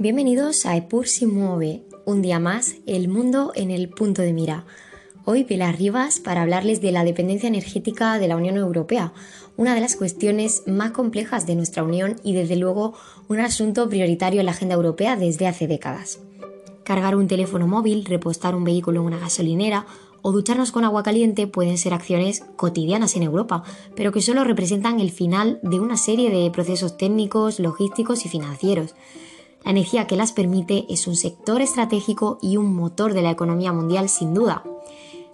Bienvenidos a Epur si mueve, un día más, el mundo en el punto de mira. Hoy Pilar Rivas para hablarles de la dependencia energética de la Unión Europea, una de las cuestiones más complejas de nuestra Unión y desde luego un asunto prioritario en la agenda europea desde hace décadas. Cargar un teléfono móvil, repostar un vehículo en una gasolinera o ducharnos con agua caliente pueden ser acciones cotidianas en Europa, pero que solo representan el final de una serie de procesos técnicos, logísticos y financieros. La energía que las permite es un sector estratégico y un motor de la economía mundial sin duda.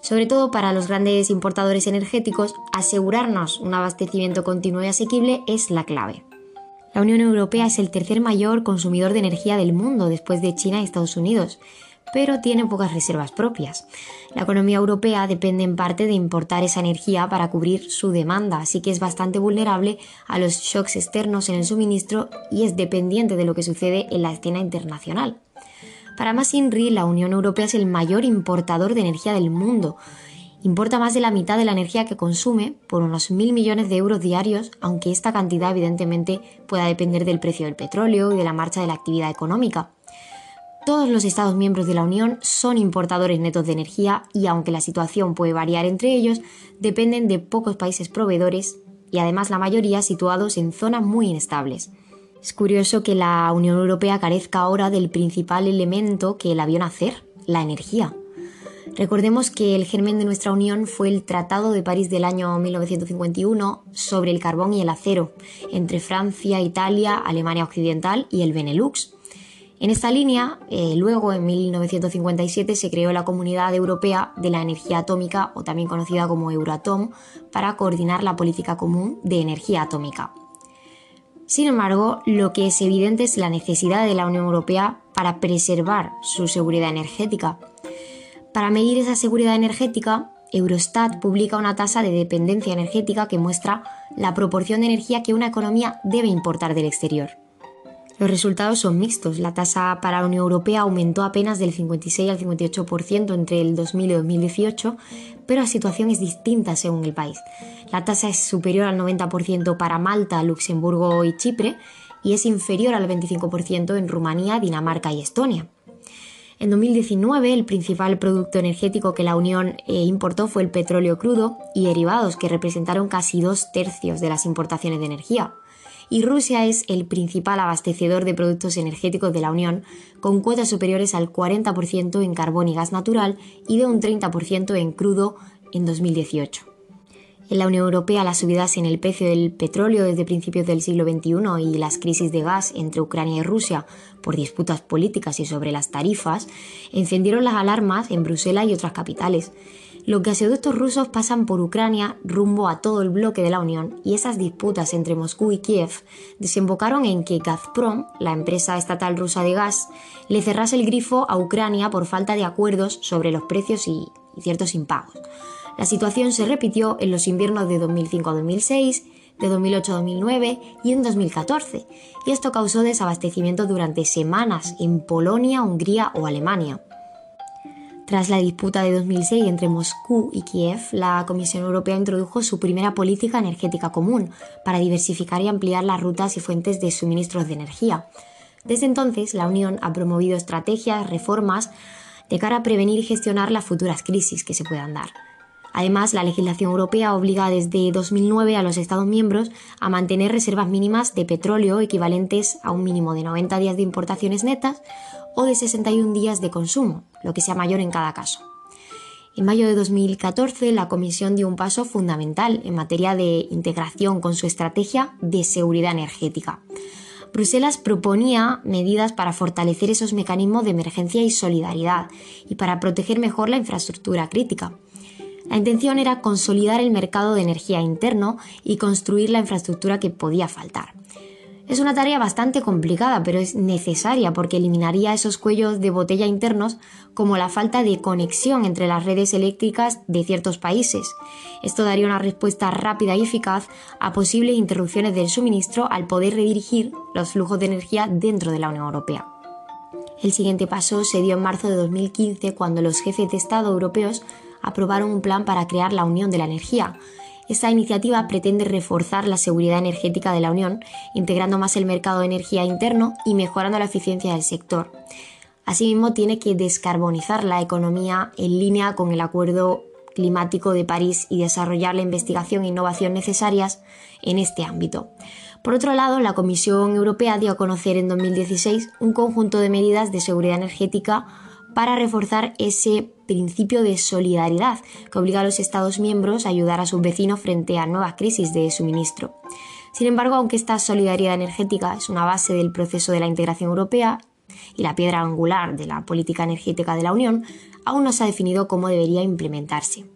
Sobre todo para los grandes importadores energéticos, asegurarnos un abastecimiento continuo y asequible es la clave. La Unión Europea es el tercer mayor consumidor de energía del mundo después de China y Estados Unidos pero tiene pocas reservas propias. La economía europea depende en parte de importar esa energía para cubrir su demanda, así que es bastante vulnerable a los shocks externos en el suministro y es dependiente de lo que sucede en la escena internacional. Para más INRI, la Unión Europea es el mayor importador de energía del mundo. Importa más de la mitad de la energía que consume, por unos mil millones de euros diarios, aunque esta cantidad evidentemente pueda depender del precio del petróleo y de la marcha de la actividad económica. Todos los Estados miembros de la Unión son importadores netos de energía y aunque la situación puede variar entre ellos, dependen de pocos países proveedores y además la mayoría situados en zonas muy inestables. Es curioso que la Unión Europea carezca ahora del principal elemento que la vio nacer, la energía. Recordemos que el germen de nuestra Unión fue el Tratado de París del año 1951 sobre el carbón y el acero entre Francia, Italia, Alemania Occidental y el Benelux. En esta línea, eh, luego en 1957 se creó la Comunidad Europea de la Energía Atómica, o también conocida como Euratom, para coordinar la política común de energía atómica. Sin embargo, lo que es evidente es la necesidad de la Unión Europea para preservar su seguridad energética. Para medir esa seguridad energética, Eurostat publica una tasa de dependencia energética que muestra la proporción de energía que una economía debe importar del exterior. Los resultados son mixtos. La tasa para la Unión Europea aumentó apenas del 56 al 58% entre el 2000 y 2018, pero la situación es distinta según el país. La tasa es superior al 90% para Malta, Luxemburgo y Chipre y es inferior al 25% en Rumanía, Dinamarca y Estonia. En 2019, el principal producto energético que la Unión eh, importó fue el petróleo crudo y derivados, que representaron casi dos tercios de las importaciones de energía y Rusia es el principal abastecedor de productos energéticos de la Unión, con cuotas superiores al 40% en carbón y gas natural y de un 30% en crudo en 2018. En la Unión Europea, las subidas en el precio del petróleo desde principios del siglo XXI y las crisis de gas entre Ucrania y Rusia por disputas políticas y sobre las tarifas encendieron las alarmas en Bruselas y otras capitales. Los gasoductos rusos pasan por Ucrania rumbo a todo el bloque de la Unión y esas disputas entre Moscú y Kiev desembocaron en que Gazprom, la empresa estatal rusa de gas, le cerrase el grifo a Ucrania por falta de acuerdos sobre los precios y, ciertos impagos. La situación se repitió en los inviernos de 2005 a 2006, de 2008 a 2009 y en 2014, y esto causó desabastecimiento durante semanas en Polonia, Hungría o Alemania. Tras la disputa de 2006 entre Moscú y Kiev, la Comisión Europea introdujo su primera política energética común para diversificar y ampliar las rutas y fuentes de suministros de energía. Desde entonces, la Unión ha promovido estrategias, reformas, de cara a prevenir y gestionar las futuras crisis que se puedan dar. Además, la legislación europea obliga desde 2009 a los Estados miembros a mantener reservas mínimas de petróleo equivalentes a un mínimo de 90 días de importaciones netas o de 61 días de consumo, lo que sea mayor en cada caso. En mayo de 2014, la Comisión dio un paso fundamental en materia de integración con su estrategia de seguridad energética. Bruselas proponía medidas para fortalecer esos mecanismos de emergencia y solidaridad y para proteger mejor la infraestructura crítica. La intención era consolidar el mercado de energía interno y construir la infraestructura que podía faltar. Es una tarea bastante complicada, pero es necesaria porque eliminaría esos cuellos de botella internos como la falta de conexión entre las redes eléctricas de ciertos países. Esto daría una respuesta rápida y eficaz a posibles interrupciones del suministro al poder redirigir los flujos de energía dentro de la Unión Europea. El siguiente paso se dio en marzo de 2015 cuando los jefes de Estado europeos aprobaron un plan para crear la Unión de la Energía, Esta iniciativa pretende reforzar la seguridad energética de la Unión, integrando más el mercado de energía interno y mejorando la eficiencia del sector. Asimismo, tiene que descarbonizar la economía en línea con el Acuerdo Climático de París y desarrollar la investigación e innovación necesarias en este ámbito. Por otro lado, la Comisión Europea dio a conocer en 2016 un conjunto de medidas de seguridad energética para reforzar ese principio de solidaridad que obliga a los Estados miembros a ayudar a sus vecinos frente a nuevas crisis de suministro. Sin embargo, aunque esta solidaridad energética es una base del proceso de la integración europea y la piedra angular de la política energética de la Unión, aún no se ha definido cómo debería implementarse.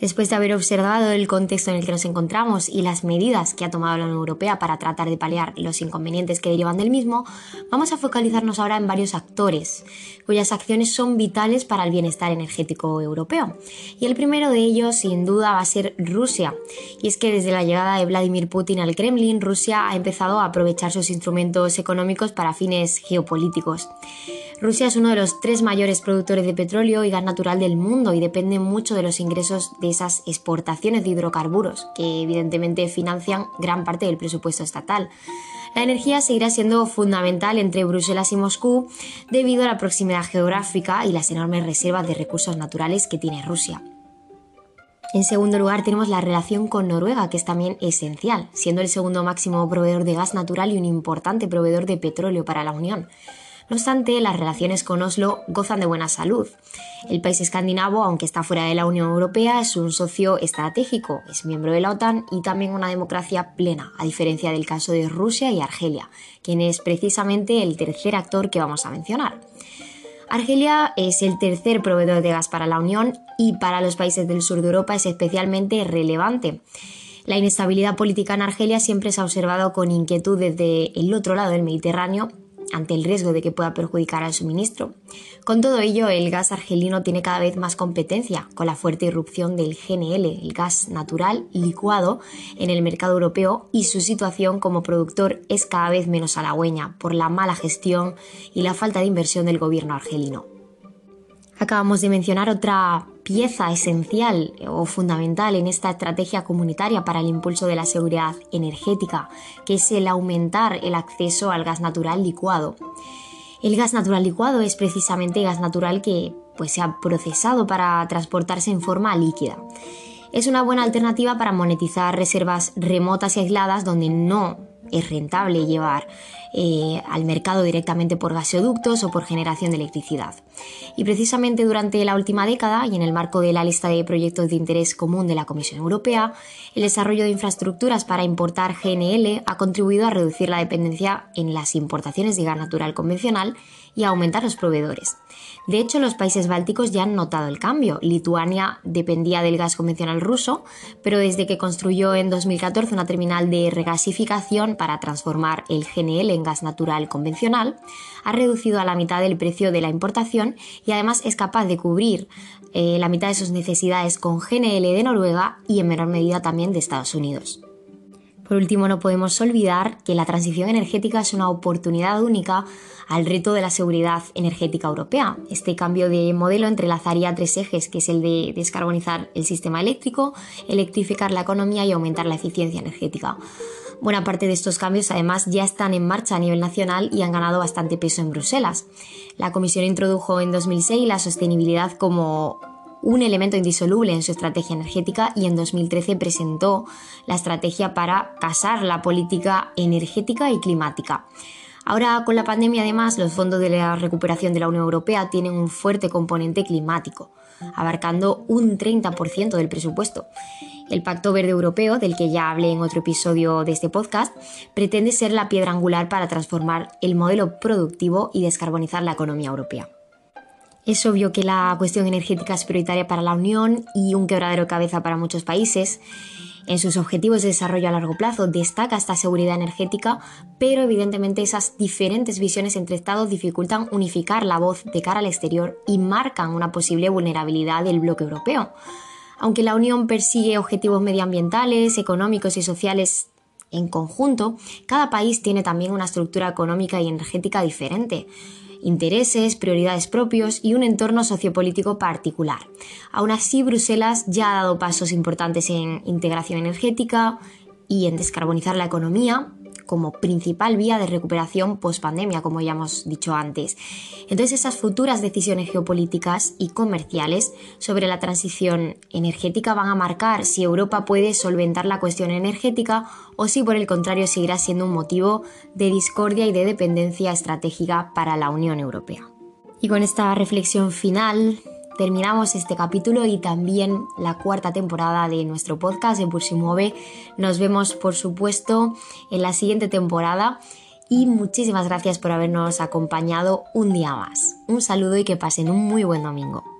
Después de haber observado el contexto en el que nos encontramos y las medidas que ha tomado la Unión Europea para tratar de paliar los inconvenientes que derivan del mismo, vamos a focalizarnos ahora en varios actores, cuyas acciones son vitales para el bienestar energético europeo. Y el primero de ellos, sin duda, va a ser Rusia. Y es que desde la llegada de Vladimir Putin al Kremlin, Rusia ha empezado a aprovechar sus instrumentos económicos para fines geopolíticos. Rusia es uno de los tres mayores productores de petróleo y gas natural del mundo y depende mucho de los ingresos de esas exportaciones de hidrocarburos, que evidentemente financian gran parte del presupuesto estatal. La energía seguirá siendo fundamental entre Bruselas y Moscú debido a la proximidad geográfica y las enormes reservas de recursos naturales que tiene Rusia. En segundo lugar tenemos la relación con Noruega, que es también esencial, siendo el segundo máximo proveedor de gas natural y un importante proveedor de petróleo para la Unión. No obstante, las relaciones con Oslo gozan de buena salud. El país escandinavo, aunque está fuera de la Unión Europea, es un socio estratégico, es miembro de la OTAN y también una democracia plena, a diferencia del caso de Rusia y Argelia, quien es precisamente el tercer actor que vamos a mencionar. Argelia es el tercer proveedor de gas para la Unión y para los países del sur de Europa es especialmente relevante. La inestabilidad política en Argelia siempre se ha observado con inquietud desde el otro lado del Mediterráneo ante el riesgo de que pueda perjudicar al suministro. Con todo ello, el gas argelino tiene cada vez más competencia con la fuerte irrupción del GNL, el gas natural licuado, en el mercado europeo y su situación como productor es cada vez menos halagüeña por la mala gestión y la falta de inversión del gobierno argelino. Acabamos de mencionar otra pieza esencial o fundamental en esta estrategia comunitaria para el impulso de la seguridad energética, que es el aumentar el acceso al gas natural licuado. El gas natural licuado es precisamente gas natural que pues, se ha procesado para transportarse en forma líquida. Es una buena alternativa para monetizar reservas remotas y aisladas donde no es rentable llevar eh, al mercado directamente por gasoductos o por generación de electricidad. Y precisamente durante la última década y en el marco de la lista de proyectos de interés común de la Comisión Europea, el desarrollo de infraestructuras para importar GNL ha contribuido a reducir la dependencia en las importaciones de gas natural convencional y a aumentar los proveedores. De hecho, los países bálticos ya han notado el cambio. Lituania dependía del gas convencional ruso, pero desde que construyó en 2014 una terminal de regasificación para transformar el GNL en gas natural convencional, ha reducido a la mitad el precio de la importación y además es capaz de cubrir eh, la mitad de sus necesidades con GNL de Noruega y en menor medida también de Estados Unidos. Por último, no podemos olvidar que la transición energética es una oportunidad única al reto de la seguridad energética europea. Este cambio de modelo entrelazaría tres ejes, que es el de descarbonizar el sistema eléctrico, electrificar la economía y aumentar la eficiencia energética. Buena parte de estos cambios además ya están en marcha a nivel nacional y han ganado bastante peso en Bruselas. La Comisión introdujo en 2006 la sostenibilidad como un elemento indisoluble en su estrategia energética y en 2013 presentó la estrategia para casar la política energética y climática. Ahora, con la pandemia, además, los fondos de la recuperación de la Unión Europea tienen un fuerte componente climático, abarcando un 30% del presupuesto. El Pacto Verde Europeo, del que ya hablé en otro episodio de este podcast, pretende ser la piedra angular para transformar el modelo productivo y descarbonizar la economía europea. Es obvio que la cuestión energética es prioritaria para la Unión y un quebradero de cabeza para muchos países. En sus objetivos de desarrollo a largo plazo destaca esta seguridad energética, pero evidentemente esas diferentes visiones entre Estados dificultan unificar la voz de cara al exterior y marcan una posible vulnerabilidad del bloque europeo. Aunque la Unión persigue objetivos medioambientales, económicos y sociales en conjunto, cada país tiene también una estructura económica y energética diferente intereses, prioridades propios y un entorno sociopolítico particular. Aún así, Bruselas ya ha dado pasos importantes en integración energética y en descarbonizar la economía, como principal vía de recuperación post-pandemia, como ya hemos dicho antes. Entonces, esas futuras decisiones geopolíticas y comerciales sobre la transición energética van a marcar si Europa puede solventar la cuestión energética o si por el contrario seguirá siendo un motivo de discordia y de dependencia estratégica para la Unión Europea. Y con esta reflexión final terminamos este capítulo y también la cuarta temporada de nuestro podcast de Pulsi Mueve. Nos vemos, por supuesto, en la siguiente temporada y muchísimas gracias por habernos acompañado un día más. Un saludo y que pasen un muy buen domingo.